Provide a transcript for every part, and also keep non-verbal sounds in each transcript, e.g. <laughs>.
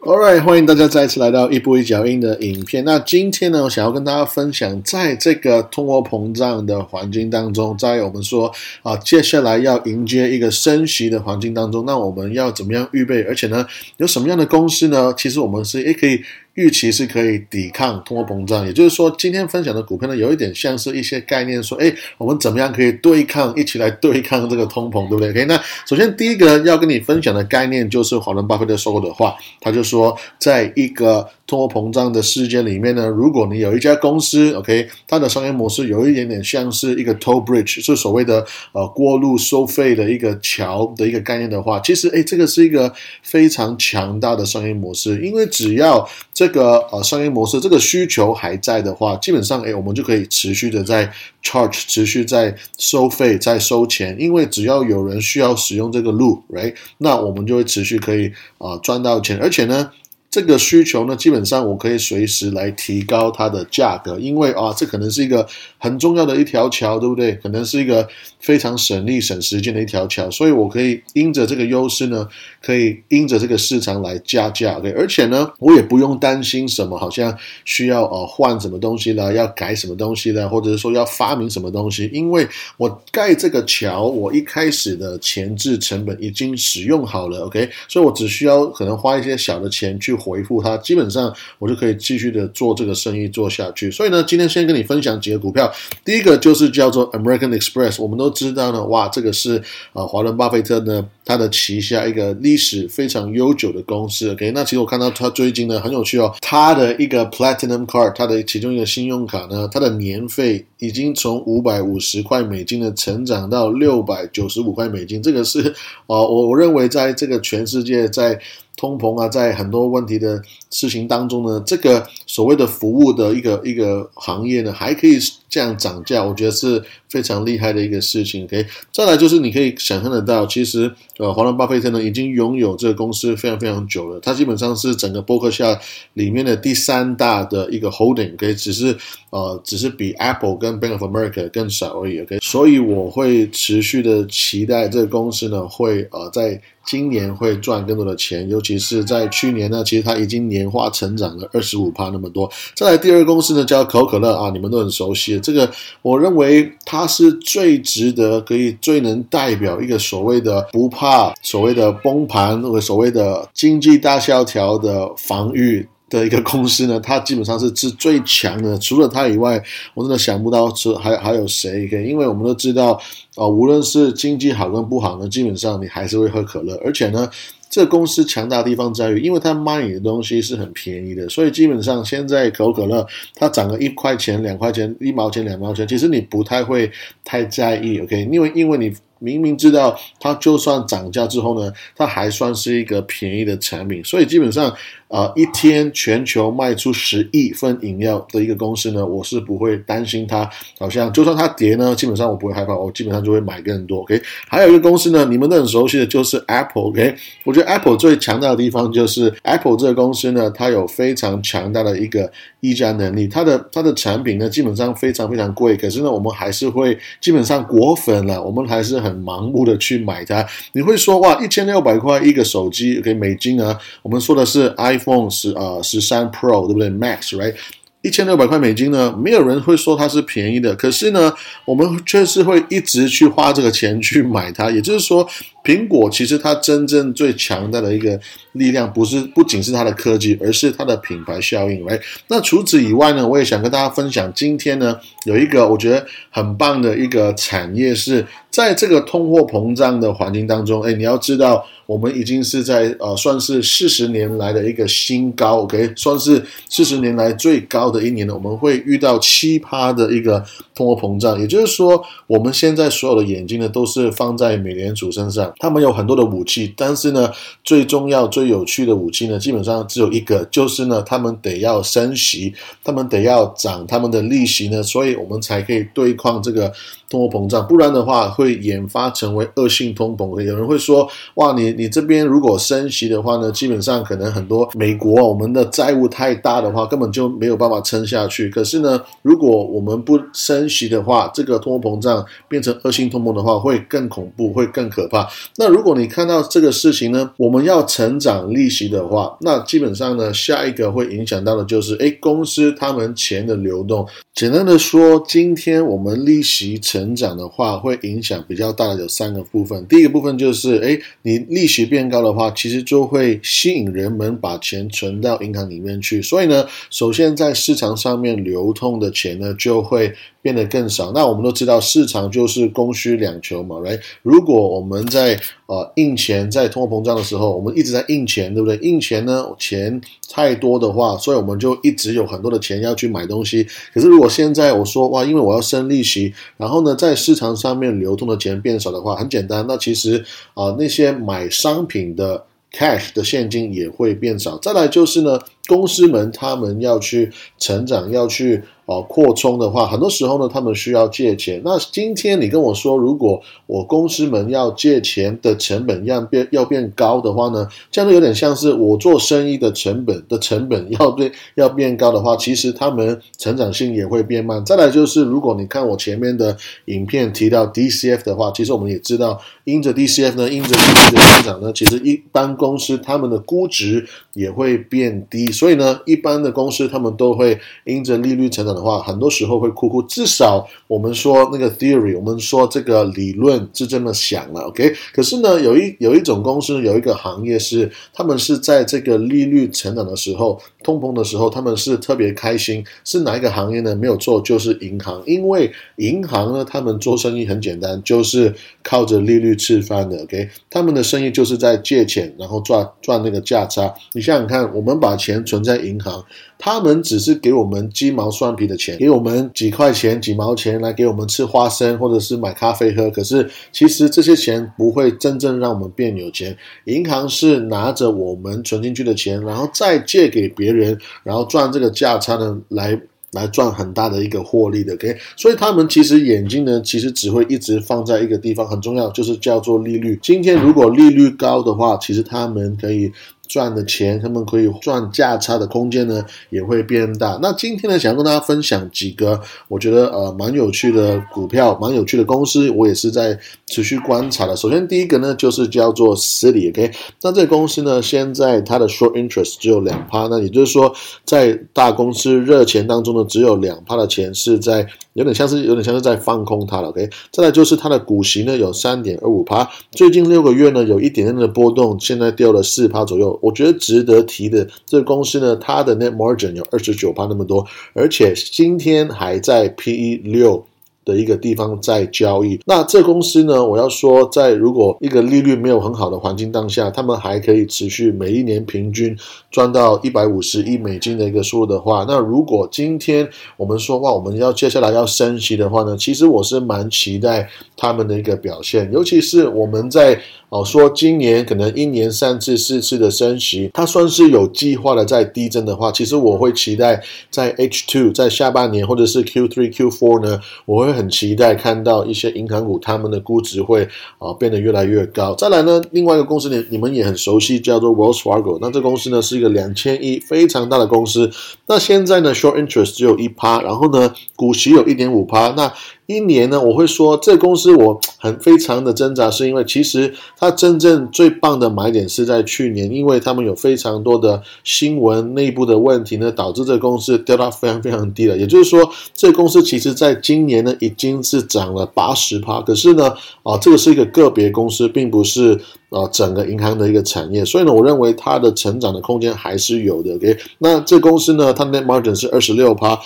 All right，欢迎大家再次来到一步一脚印的影片。那今天呢，我想要跟大家分享，在这个通货膨胀的环境当中，在我们说啊，接下来要迎接一个升息的环境当中，那我们要怎么样预备？而且呢，有什么样的公司呢？其实我们是也可以。预期是可以抵抗通货膨胀，也就是说，今天分享的股票呢，有一点像是一些概念，说，哎，我们怎么样可以对抗，一起来对抗这个通膨，对不对？OK，那首先第一个要跟你分享的概念就是华伦巴菲特说过的话，他就说，在一个通货膨胀的事件里面呢，如果你有一家公司，OK，它的商业模式有一点点像是一个 toll bridge，是所谓的呃过路收费的一个桥的一个概念的话，其实，哎，这个是一个非常强大的商业模式，因为只要这个呃商业模式，这个需求还在的话，基本上诶，我们就可以持续的在 charge，持续在收费，在收钱。因为只要有人需要使用这个路，right，那我们就会持续可以啊赚到钱。而且呢，这个需求呢，基本上我可以随时来提高它的价格，因为啊，这可能是一个很重要的一条桥，对不对？可能是一个。非常省力省时间的一条桥，所以我可以因着这个优势呢，可以因着这个市场来加价，对，而且呢，我也不用担心什么，好像需要呃换什么东西了，要改什么东西了，或者是说要发明什么东西，因为我盖这个桥，我一开始的前置成本已经使用好了，OK，所以我只需要可能花一些小的钱去回复他，基本上我就可以继续的做这个生意做下去。所以呢，今天先跟你分享几个股票，第一个就是叫做 American Express，我们都。知道呢，哇，这个是啊，华伦巴菲特呢，他的旗下一个历史非常悠久的公司。OK，那其实我看到他最近呢很有趣哦，他的一个 Platinum Card，他的其中一个信用卡呢，它的年费已经从五百五十块美金呢成长到六百九十五块美金。这个是啊，我我认为在这个全世界在。通膨啊，在很多问题的事情当中呢，这个所谓的服务的一个一个行业呢，还可以这样涨价，我觉得是非常厉害的一个事情。OK，再来就是你可以想象得到，其实呃，华伦巴菲特呢已经拥有这个公司非常非常久了，他基本上是整个伯克夏里面的第三大的一个 holding，可以只是呃，只是比 Apple 跟 Bank of America 更少而已。OK，所以我会持续的期待这个公司呢会呃在。今年会赚更多的钱，尤其是在去年呢，其实它已经年化成长了二十五趴那么多。再来第二个公司呢，叫可口可乐啊，你们都很熟悉。这个我认为它是最值得、可以最能代表一个所谓的不怕所谓的崩盘或者所谓的经济大萧条的防御。的一个公司呢，它基本上是是最强的。除了它以外，我真的想不到是还还有谁可以。因为我们都知道，啊，无论是经济好跟不好呢，基本上你还是会喝可乐。而且呢，这公司强大的地方在于，因为它卖你的东西是很便宜的，所以基本上现在可口可乐它涨个一块钱、两块钱、一毛钱、两毛钱，其实你不太会太在意。OK，因为因为你。明明知道它就算涨价之后呢，它还算是一个便宜的产品，所以基本上，呃，一天全球卖出十亿份饮料的一个公司呢，我是不会担心它，好像就算它跌呢，基本上我不会害怕，我基本上就会买更多。OK，还有一个公司呢，你们都很熟悉的就是 Apple。OK，我觉得 Apple 最强大的地方就是 Apple 这个公司呢，它有非常强大的一个溢价能力，它的它的产品呢基本上非常非常贵，可是呢，我们还是会基本上果粉了，我们还是很。很盲目的去买它，你会说哇，一千六百块一个手机给美金啊？我们说的是 iPhone 十呃十三 Pro 对不对？Max，right？一千六百块美金呢，没有人会说它是便宜的，可是呢，我们却是会一直去花这个钱去买它。也就是说，苹果其实它真正最强大的一个力量，不是不仅是它的科技，而是它的品牌效应。来，那除此以外呢，我也想跟大家分享，今天呢有一个我觉得很棒的一个产业是。在这个通货膨胀的环境当中，哎，你要知道，我们已经是在呃，算是四十年来的一个新高，OK，算是四十年来最高的一年了。我们会遇到七趴的一个通货膨胀，也就是说，我们现在所有的眼睛呢，都是放在美联储身上。他们有很多的武器，但是呢，最重要、最有趣的武器呢，基本上只有一个，就是呢，他们得要升息，他们得要涨他们的利息呢，所以我们才可以对抗这个通货膨胀，不然的话。会研发成为恶性通膨，有人会说：哇，你 <laughs> 你这边如果升息的话呢，基本上可能很多美国我们的债务太大的话，根本就没有办法撑下去。可是呢，如果我们不升息的话，这个通货膨胀变成恶性通膨的话，会更恐怖，会更可怕。那如果你看到这个事情呢，我们要成长利息的话，那基本上呢，下一个会影响到的就是，哎，公司他们钱的流动。简单的说，今天我们利息成长的话，会影响比较大的有三个部分。第一个部分就是，哎，你利息变高的话，其实就会吸引人们把钱存到银行里面去。所以呢，首先在市场上面流通的钱呢，就会。变得更少，那我们都知道市场就是供需两求嘛，来，如果我们在在呃印钱，在通货膨胀的时候，我们一直在印钱，对不对？印钱呢，钱太多的话，所以我们就一直有很多的钱要去买东西。可是如果现在我说哇，因为我要升利息，然后呢，在市场上面流通的钱变少的话，很简单，那其实啊那些买商品的 cash 的现金也会变少。再来就是呢，公司们他们要去成长，要去。哦，扩充的话，很多时候呢，他们需要借钱。那今天你跟我说，如果我公司们要借钱的成本要变要变高的话呢，这样就有点像是我做生意的成本的成本要变要变高的话，其实他们成长性也会变慢。再来就是，如果你看我前面的影片提到 DCF 的话，其实我们也知道，因着 DCF 呢，因着利率的增长呢，其实一般公司他们的估值也会变低。所以呢，一般的公司他们都会因着利率成长。的话，很多时候会哭哭。至少我们说那个 theory，我们说这个理论是这么想了，OK。可是呢，有一有一种公司，有一个行业是，他们是在这个利率成长的时候，通膨的时候，他们是特别开心。是哪一个行业呢？没有错，就是银行。因为银行呢，他们做生意很简单，就是靠着利率吃饭的，OK。他们的生意就是在借钱，然后赚赚那个价差。你想想看，我们把钱存在银行。他们只是给我们鸡毛蒜皮的钱，给我们几块钱、几毛钱来给我们吃花生，或者是买咖啡喝。可是其实这些钱不会真正让我们变有钱。银行是拿着我们存进去的钱，然后再借给别人，然后赚这个价差呢，来来赚很大的一个获利的。OK，所以他们其实眼睛呢，其实只会一直放在一个地方，很重要，就是叫做利率。今天如果利率高的话，其实他们可以。赚的钱，他们可以赚价差的空间呢，也会变大。那今天呢，想跟大家分享几个我觉得呃蛮有趣的股票，蛮有趣的公司，我也是在持续观察的。首先第一个呢，就是叫做 City，OK，那这个公司呢，现在它的 short interest 只有两趴，那也就是说，在大公司热钱当中呢，只有两趴的钱是在。有点像是有点像是在放空它了，OK。再来就是它的股息呢有三点二五趴，最近六个月呢有一点点的波动，现在掉了四趴左右。我觉得值得提的，这个公司呢，它的 net margin 有二十九趴那么多，而且今天还在 PE 六。的一个地方在交易，那这公司呢？我要说，在如果一个利率没有很好的环境当下，他们还可以持续每一年平均赚到一百五十亿美金的一个数的话，那如果今天我们说话，我们要接下来要升息的话呢？其实我是蛮期待他们的一个表现，尤其是我们在。哦，说今年可能一年三次、四次的升息，它算是有计划的在递增的话，其实我会期待在 H two 在下半年或者是 Q three、Q four 呢，我会很期待看到一些银行股他们的估值会啊变得越来越高。再来呢，另外一个公司你你们也很熟悉，叫做 Wells Fargo，那这公司呢是一个两千亿非常大的公司，那现在呢 short interest 只有一趴，然后呢股息有一点五趴，那。一年呢，我会说这公司我很非常的挣扎，是因为其实它真正最棒的买点是在去年，因为他们有非常多的新闻内部的问题呢，导致这公司掉到非常非常低了。也就是说，这公司其实在今年呢已经是涨了八十趴，可是呢，啊，这个是一个个别公司，并不是。啊，整个银行的一个产业，所以呢，我认为它的成长的空间还是有的。OK，那这公司呢，它的 net margin 是二十六趴，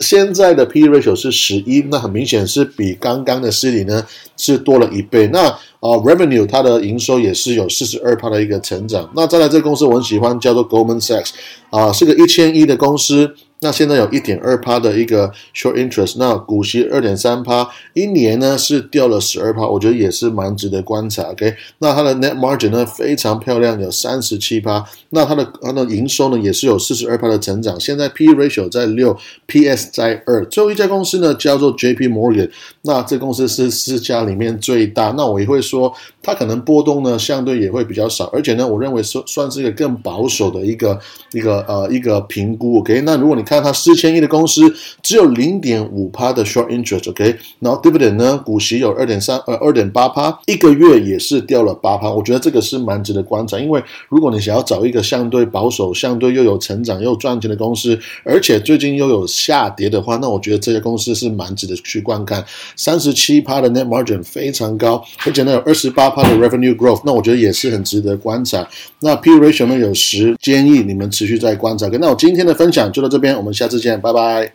现在的 P/E ratio 是十一，那很明显是比刚刚的 C 里呢是多了一倍。那啊，revenue 它的营收也是有四十二趴的一个成长。那再来这个公司我很喜欢，叫做 Goldman Sachs，啊，是个一千亿的公司。那现在有一点二趴的一个 short interest，那股息二点三趴，一年呢是掉了十二趴，我觉得也是蛮值得观察。OK，那它的 net margin 呢非常漂亮，有三十七趴。那它的它的营收呢也是有四十二趴的成长。现在 P ratio 在六，PS 在二。最后一家公司呢叫做 JP Morgan，那这公司是四家里面最大。那我也会说它可能波动呢相对也会比较少，而且呢我认为算算是一个更保守的一个一个呃一个评估。OK，那如果你看它四千亿的公司只有零点五趴的 short interest，OK，然后 dividend 呢，股息有二点三呃二点八趴，一个月也是掉了八趴。我觉得这个是蛮值得观察，因为如果你想要找一个相对保守、相对又有成长又赚钱的公司，而且最近又有下跌的话，那我觉得这些公司是蛮值得去观看。三十七趴的 net margin 非常高，而且呢有二十八趴的 revenue growth，那我觉得也是很值得观察。那 P ratio 呢有十，建议你们持续在观察。那我今天的分享就到这边，我们下次见，拜拜。